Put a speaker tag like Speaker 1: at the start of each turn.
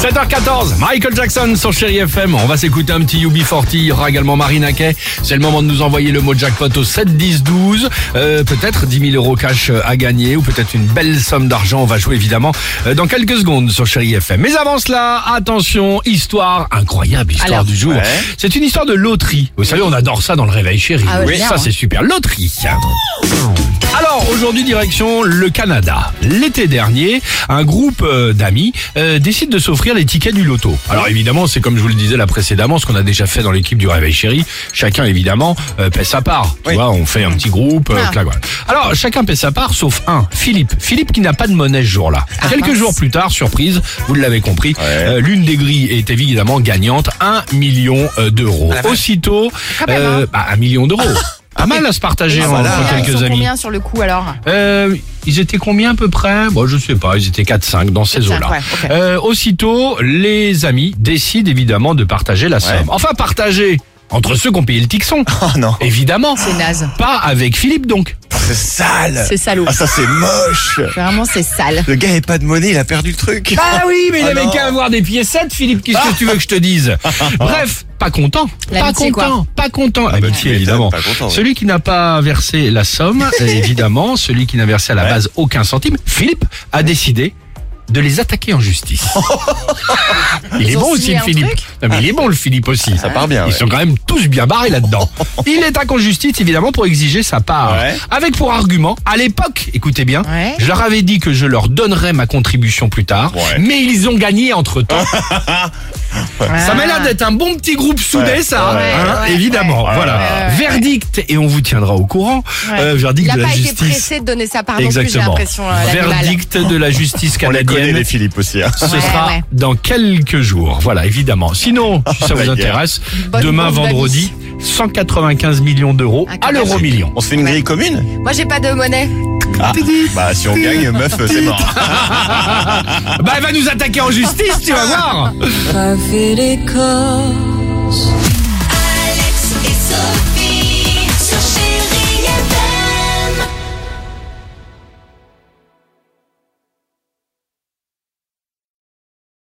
Speaker 1: 7h14, Michael Jackson sur Chéri FM. On va s'écouter un petit UB40. Il y aura également Marina. C'est le moment de nous envoyer le mot jackpot au 7 10 12. Euh, peut-être 10 000 euros cash à gagner ou peut-être une belle somme d'argent. On va jouer évidemment euh, dans quelques secondes sur Chéri FM. Mais avant cela, attention, histoire incroyable, histoire
Speaker 2: Alors.
Speaker 1: du jour. C'est une histoire de loterie. Vous savez, on adore ça dans le réveil chéri.
Speaker 2: Ah ouais,
Speaker 1: ça
Speaker 2: hein.
Speaker 1: c'est super. Loterie. Alors aujourd'hui direction le Canada. L'été dernier, un groupe euh, d'amis euh, décide de s'offrir les tickets du loto. Alors évidemment, c'est comme je vous le disais là précédemment, ce qu'on a déjà fait dans l'équipe du Réveil Chéri. Chacun évidemment euh, paie sa part. Tu vois, on fait un petit groupe. euh,
Speaker 2: Ah.
Speaker 1: clac, voilà. Alors chacun paie sa part, sauf un, Philippe. Philippe qui n'a pas de monnaie ce jour-là. Quelques
Speaker 2: mince.
Speaker 1: jours plus tard, surprise, vous l'avez compris, euh, l'une des grilles est évidemment gagnante, un million euh, d'euros. Aussitôt,
Speaker 2: même,
Speaker 1: euh, bah, un million d'euros. Pas mal à se partager entre
Speaker 2: Ils
Speaker 1: quelques
Speaker 2: sont
Speaker 1: amis.
Speaker 2: combien sur le coup alors
Speaker 1: Euh, ils étaient combien à peu près Bon, je sais pas, ils étaient 4-5 dans ces
Speaker 2: 4-5,
Speaker 1: eaux-là.
Speaker 2: ouais.
Speaker 1: Euh, aussitôt, les amis décident évidemment de partager la somme. Enfin, partager entre ceux qui ont payé le tixon.
Speaker 3: Oh non,
Speaker 1: Évidemment.
Speaker 2: C'est naze.
Speaker 1: Pas avec Philippe donc.
Speaker 3: C'est sale.
Speaker 2: C'est salaud.
Speaker 3: Ah ça c'est moche.
Speaker 2: Vraiment, c'est sale.
Speaker 3: Le gars avait pas de monnaie, il a perdu le truc.
Speaker 1: Ah oui, mais il
Speaker 3: Ah
Speaker 1: avait qu'à avoir des piécettes, Philippe. Qu'est-ce que tu veux que je te dise Bref, pas content. Pas content. Pas content.
Speaker 3: Ah bah,
Speaker 1: évidemment.
Speaker 3: pas content, ouais.
Speaker 1: Celui qui n'a pas versé la somme, évidemment, celui qui n'a versé à la
Speaker 3: Ouais.
Speaker 1: base aucun centime, Philippe a décidé de les attaquer en justice. il est
Speaker 2: ont
Speaker 1: bon aussi
Speaker 2: signé
Speaker 1: le
Speaker 2: un
Speaker 1: Philippe.
Speaker 2: truc
Speaker 1: Non, mais il est bon le Philippe aussi.
Speaker 3: Ça part bien.
Speaker 1: Ils
Speaker 3: ouais.
Speaker 1: sont quand même tous bien barrés là-dedans. Il est en justice évidemment pour exiger sa part.
Speaker 3: Ouais.
Speaker 1: Avec pour argument, à l'époque, écoutez bien,
Speaker 2: Ouais.
Speaker 1: je leur avais dit que je leur donnerais ma contribution plus tard,
Speaker 3: Ouais.
Speaker 1: mais ils ont gagné entre temps. Ça m'a l'air d'être un bon petit groupe soudé,
Speaker 3: Ouais.
Speaker 1: ça,
Speaker 3: Ouais,
Speaker 1: hein,
Speaker 2: ouais,
Speaker 1: évidemment.
Speaker 3: ouais.
Speaker 1: voilà.
Speaker 2: Ouais, ouais.
Speaker 1: Verdict, et on vous tiendra au courant.
Speaker 2: Ouais.
Speaker 1: euh, verdict
Speaker 2: Il
Speaker 1: de
Speaker 2: n'a
Speaker 1: la
Speaker 2: pas été
Speaker 1: justice.
Speaker 2: pressé de donner sa part non plus, j'ai
Speaker 1: Exactement.
Speaker 2: l'impression. euh, l'animal.
Speaker 1: Verdict de la justice
Speaker 3: les connaît
Speaker 1: canadienne.
Speaker 3: les Philippe aussi. hein.
Speaker 1: Ce
Speaker 2: Ouais,
Speaker 1: sera
Speaker 2: ouais.
Speaker 1: dans quelques jours. Voilà, évidemment. Sinon, si ça vous intéresse,
Speaker 2: Bonne
Speaker 1: demain vendredi, 195 millions d'euros
Speaker 2: Ah,
Speaker 1: à l'euro million.
Speaker 3: On se fait une grille commune
Speaker 2: Moi, j'ai pas de monnaie.
Speaker 3: Ah, bah si on gagne, meuf, c'est mort.
Speaker 1: Bah, elle va nous attaquer en justice, tu vas voir.